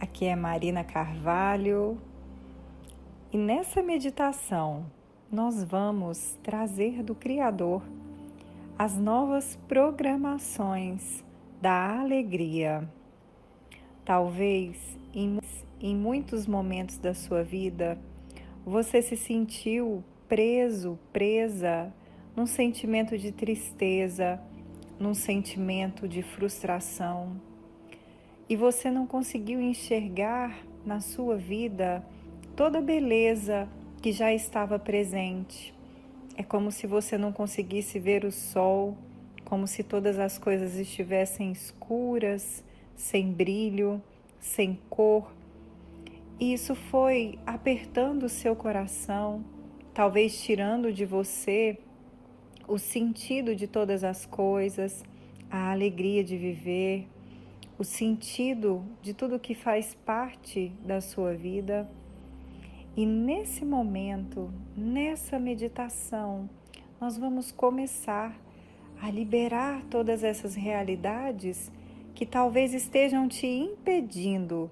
Aqui é Marina Carvalho e nessa meditação nós vamos trazer do Criador as novas programações da alegria. Talvez em, em muitos momentos da sua vida você se sentiu preso, presa num sentimento de tristeza, num sentimento de frustração e você não conseguiu enxergar na sua vida toda a beleza que já estava presente. É como se você não conseguisse ver o sol, como se todas as coisas estivessem escuras, sem brilho, sem cor. E isso foi apertando o seu coração, talvez tirando de você o sentido de todas as coisas, a alegria de viver, o sentido de tudo que faz parte da sua vida. E nesse momento, nessa meditação, nós vamos começar a liberar todas essas realidades que talvez estejam te impedindo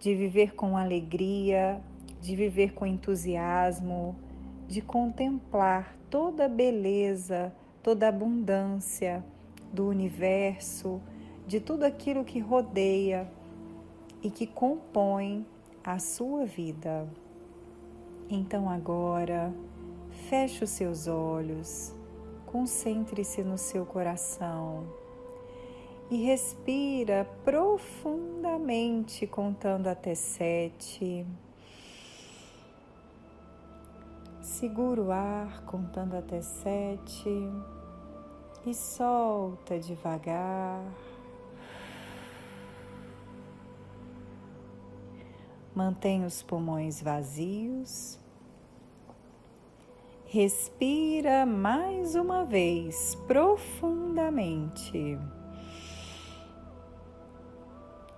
de viver com alegria, de viver com entusiasmo, de contemplar toda a beleza, toda a abundância do universo de tudo aquilo que rodeia e que compõe a sua vida. Então agora, feche os seus olhos, concentre-se no seu coração e respira profundamente, contando até sete. Segura o ar, contando até sete, e solta devagar. Mantenha os pulmões vazios. Respira mais uma vez profundamente.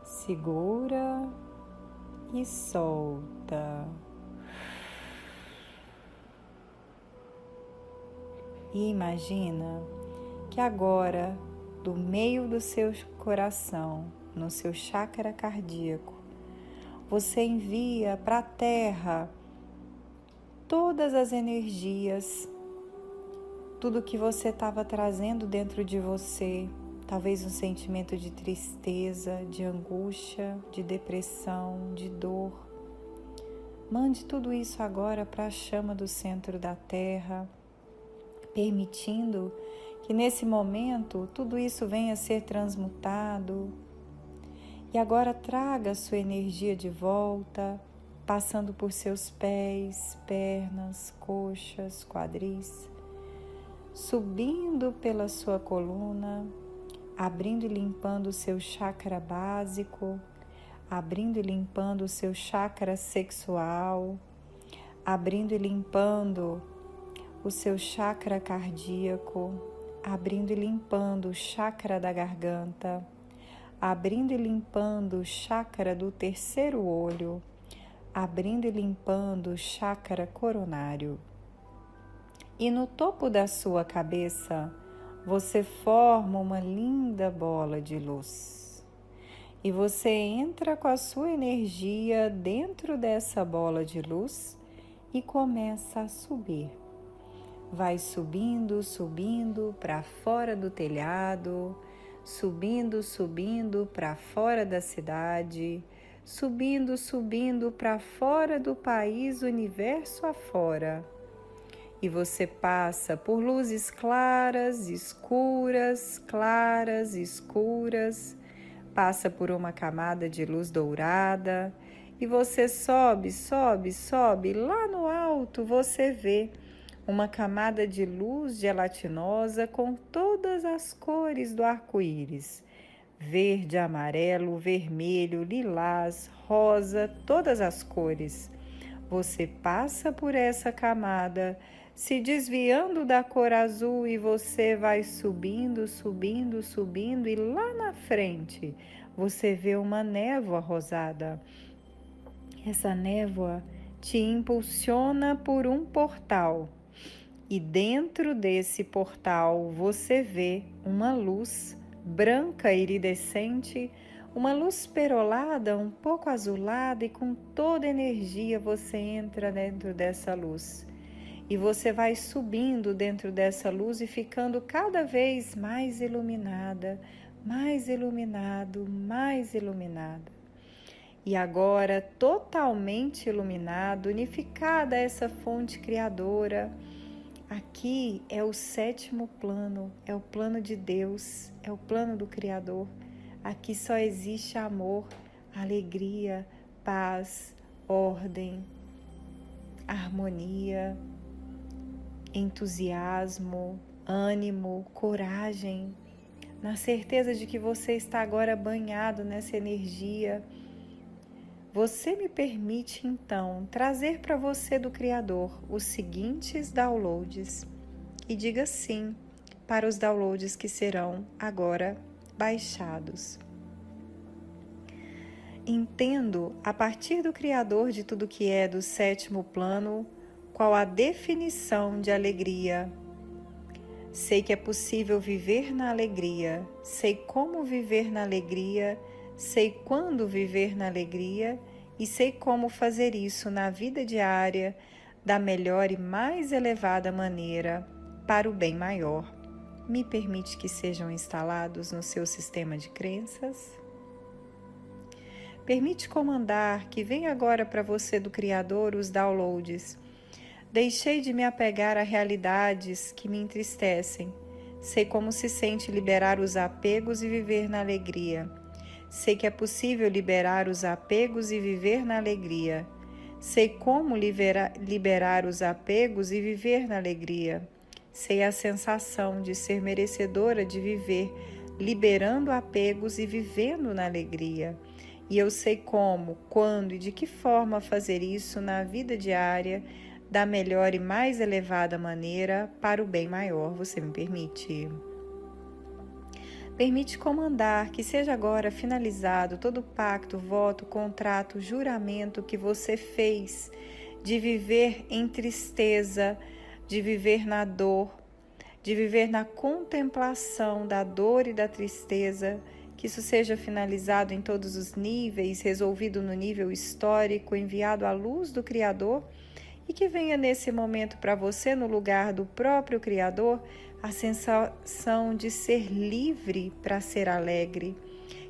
Segura e solta. E imagina que agora, do meio do seu coração, no seu chakra cardíaco, você envia para a Terra todas as energias, tudo que você estava trazendo dentro de você, talvez um sentimento de tristeza, de angústia, de depressão, de dor. Mande tudo isso agora para a chama do centro da Terra, permitindo que nesse momento tudo isso venha a ser transmutado, e agora traga sua energia de volta, passando por seus pés, pernas, coxas, quadris, subindo pela sua coluna, abrindo e limpando o seu chakra básico, abrindo e limpando o seu chakra sexual, abrindo e limpando o seu chakra cardíaco, abrindo e limpando o chakra da garganta abrindo e limpando o chácara do terceiro olho, abrindo e limpando o chácara coronário. E no topo da sua cabeça, você forma uma linda bola de luz. E você entra com a sua energia dentro dessa bola de luz e começa a subir. Vai subindo, subindo para fora do telhado, subindo, subindo para fora da cidade, subindo, subindo para fora do país, universo afora. E você passa por luzes claras, escuras, claras, escuras, passa por uma camada de luz dourada e você sobe, sobe, sobe, lá no alto você vê uma camada de luz gelatinosa com todas as cores do arco-íris: verde, amarelo, vermelho, lilás, rosa, todas as cores. Você passa por essa camada, se desviando da cor azul e você vai subindo, subindo, subindo e lá na frente você vê uma névoa rosada. Essa névoa te impulsiona por um portal E dentro desse portal você vê uma luz branca iridescente, uma luz perolada, um pouco azulada, e com toda energia você entra dentro dessa luz. E você vai subindo dentro dessa luz e ficando cada vez mais iluminada, mais iluminado, mais iluminada. E agora, totalmente iluminado, unificada essa fonte criadora, Aqui é o sétimo plano, é o plano de Deus, é o plano do Criador. Aqui só existe amor, alegria, paz, ordem, harmonia, entusiasmo, ânimo, coragem, na certeza de que você está agora banhado nessa energia você me permite então trazer para você do Criador os seguintes downloads e diga sim para os downloads que serão agora baixados. Entendo, a partir do Criador de tudo que é do sétimo plano, qual a definição de alegria. Sei que é possível viver na alegria, sei como viver na alegria sei quando viver na alegria e sei como fazer isso na vida diária da melhor e mais elevada maneira para o bem maior. Me permite que sejam instalados no seu sistema de crenças? Permite comandar que venha agora para você do Criador os downloads. Deixei de me apegar a realidades que me entristecem. Sei como se sente liberar os apegos e viver na alegria. Sei que é possível liberar os apegos e viver na alegria. Sei como libera, liberar os apegos e viver na alegria. Sei a sensação de ser merecedora de viver, liberando apegos e vivendo na alegria. E eu sei como, quando e de que forma fazer isso na vida diária da melhor e mais elevada maneira para o bem maior. Você me permite? Permite comandar que seja agora finalizado todo o pacto, voto, contrato, juramento que você fez de viver em tristeza, de viver na dor, de viver na contemplação da dor e da tristeza, que isso seja finalizado em todos os níveis, resolvido no nível histórico, enviado à luz do Criador e que venha nesse momento para você, no lugar do próprio Criador, a sensação de ser livre para ser alegre,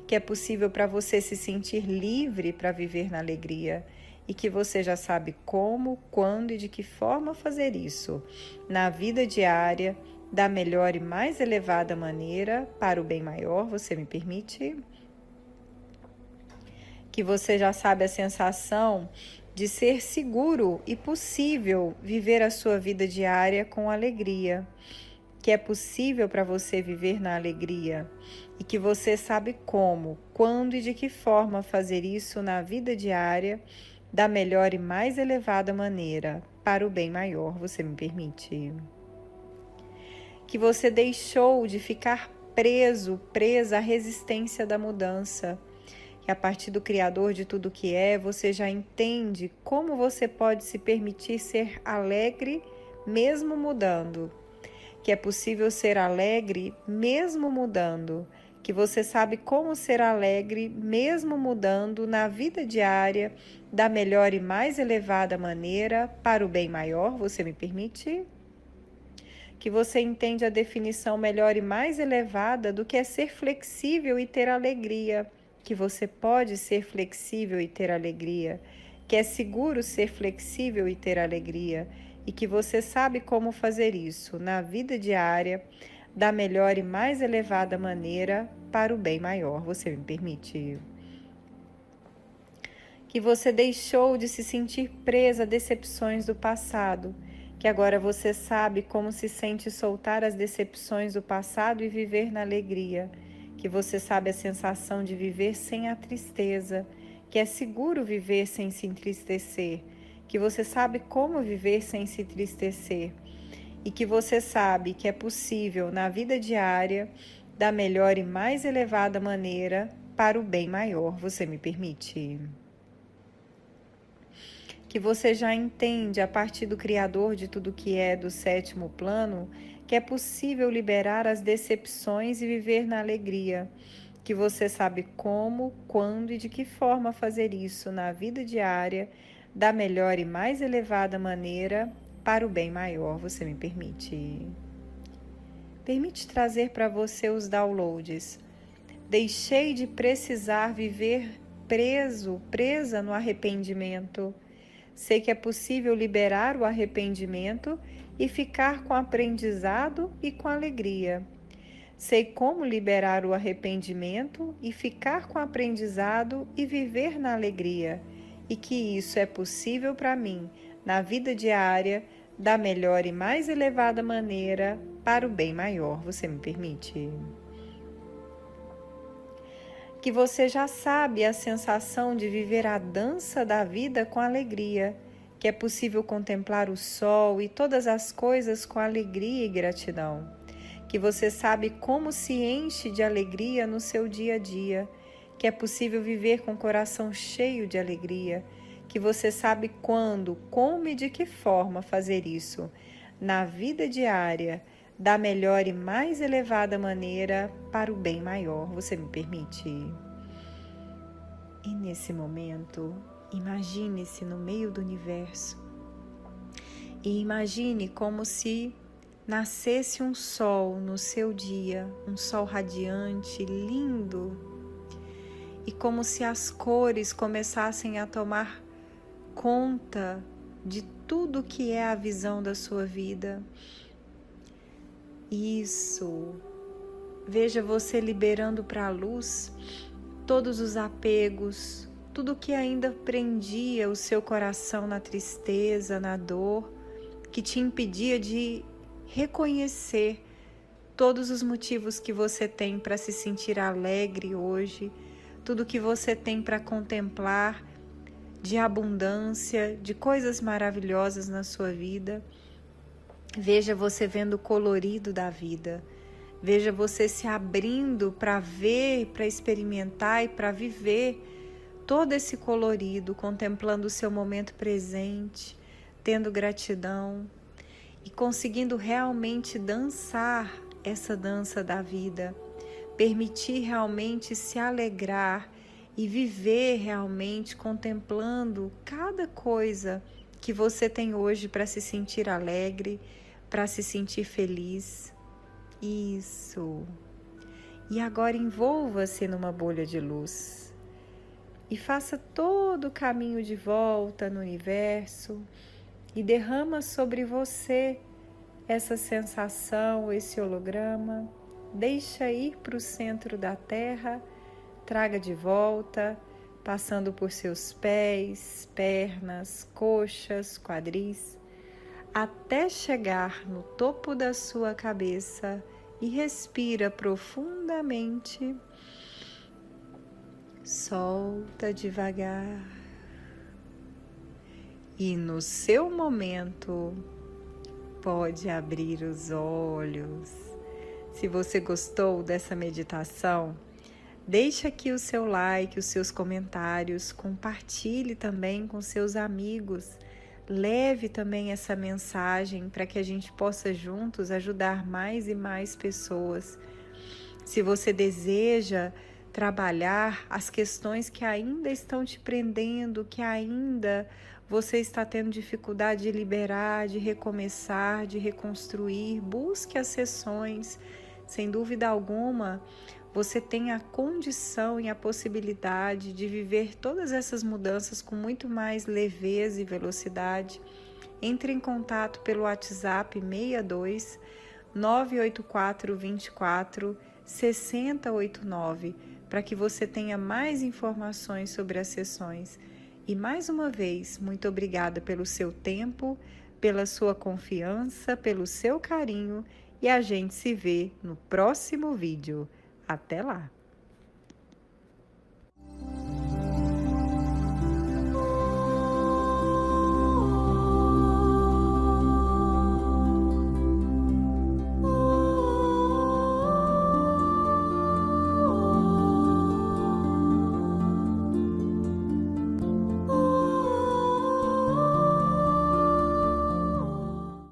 que é possível para você se sentir livre para viver na alegria e que você já sabe como, quando e de que forma fazer isso na vida diária da melhor e mais elevada maneira para o bem maior, você me permite? Que você já sabe a sensação de ser seguro e possível viver a sua vida diária com alegria que é possível para você viver na alegria e que você sabe como, quando e de que forma fazer isso na vida diária da melhor e mais elevada maneira, para o bem maior, você me permite? Que você deixou de ficar preso, presa à resistência da mudança. Que a partir do Criador de tudo que é, você já entende como você pode se permitir ser alegre mesmo mudando que é possível ser alegre mesmo mudando, que você sabe como ser alegre mesmo mudando na vida diária da melhor e mais elevada maneira para o bem maior, você me permite? Que você entende a definição melhor e mais elevada do que é ser flexível e ter alegria, que você pode ser flexível e ter alegria, que é seguro ser flexível e ter alegria e que você sabe como fazer isso na vida diária da melhor e mais elevada maneira para o bem maior. Você me permite? Que você deixou de se sentir presa a decepções do passado, que agora você sabe como se sente soltar as decepções do passado e viver na alegria, que você sabe a sensação de viver sem a tristeza, que é seguro viver sem se entristecer que você sabe como viver sem se entristecer e que você sabe que é possível na vida diária da melhor e mais elevada maneira para o bem maior. Você me permite? que você já entende a partir do Criador de tudo que é do sétimo plano que é possível liberar as decepções e viver na alegria, que você sabe como, quando e de que forma fazer isso na vida diária da melhor e mais elevada maneira para o bem maior. Você me permite? Permite trazer para você os downloads. Deixei de precisar viver preso, presa no arrependimento. Sei que é possível liberar o arrependimento e ficar com aprendizado e com alegria. Sei como liberar o arrependimento e ficar com aprendizado e viver na alegria, e que isso é possível para mim na vida diária da melhor e mais elevada maneira para o bem maior. Você me permite? que você já sabe a sensação de viver a dança da vida com alegria, que é possível contemplar o sol e todas as coisas com alegria e gratidão, que você sabe como se enche de alegria no seu dia a dia, que é possível viver com o coração cheio de alegria, que você sabe quando, como e de que forma fazer isso na vida diária da melhor e mais elevada maneira para o bem maior. Você me permite? E nesse momento, imagine-se no meio do universo e imagine como se nascesse um sol no seu dia, um sol radiante, lindo, e como se as cores começassem a tomar conta de tudo que é a visão da sua vida isso. Veja você liberando para a luz todos os apegos, tudo que ainda prendia o seu coração na tristeza, na dor, que te impedia de reconhecer todos os motivos que você tem para se sentir alegre hoje, tudo que você tem para contemplar de abundância, de coisas maravilhosas na sua vida. Veja você vendo o colorido da vida. Veja você se abrindo para ver, para experimentar e para viver todo esse colorido, contemplando o seu momento presente, tendo gratidão e conseguindo realmente dançar essa dança da vida, permitir realmente se alegrar e viver realmente contemplando cada coisa que você tem hoje para se sentir alegre para se sentir feliz. Isso. E agora envolva-se numa bolha de luz e faça todo o caminho de volta no universo e derrama sobre você essa sensação, esse holograma. Deixa ir para o centro da Terra, traga de volta, passando por seus pés, pernas, coxas, quadris até chegar no topo da sua cabeça e respira profundamente. Solta devagar. E no seu momento, pode abrir os olhos. Se você gostou dessa meditação, deixe aqui o seu like, os seus comentários, compartilhe também com seus amigos Leve também essa mensagem para que a gente possa juntos ajudar mais e mais pessoas. Se você deseja trabalhar as questões que ainda estão te prendendo, que ainda você está tendo dificuldade de liberar, de recomeçar, de reconstruir, busque as sessões. Sem dúvida alguma, você tem a condição e a possibilidade de viver todas essas mudanças com muito mais leveza e velocidade. Entre em contato pelo WhatsApp 62 984 24 6089 para que você tenha mais informações sobre as sessões. E mais uma vez, muito obrigada pelo seu tempo, pela sua confiança, pelo seu carinho e a gente se vê no próximo vídeo. Até lá!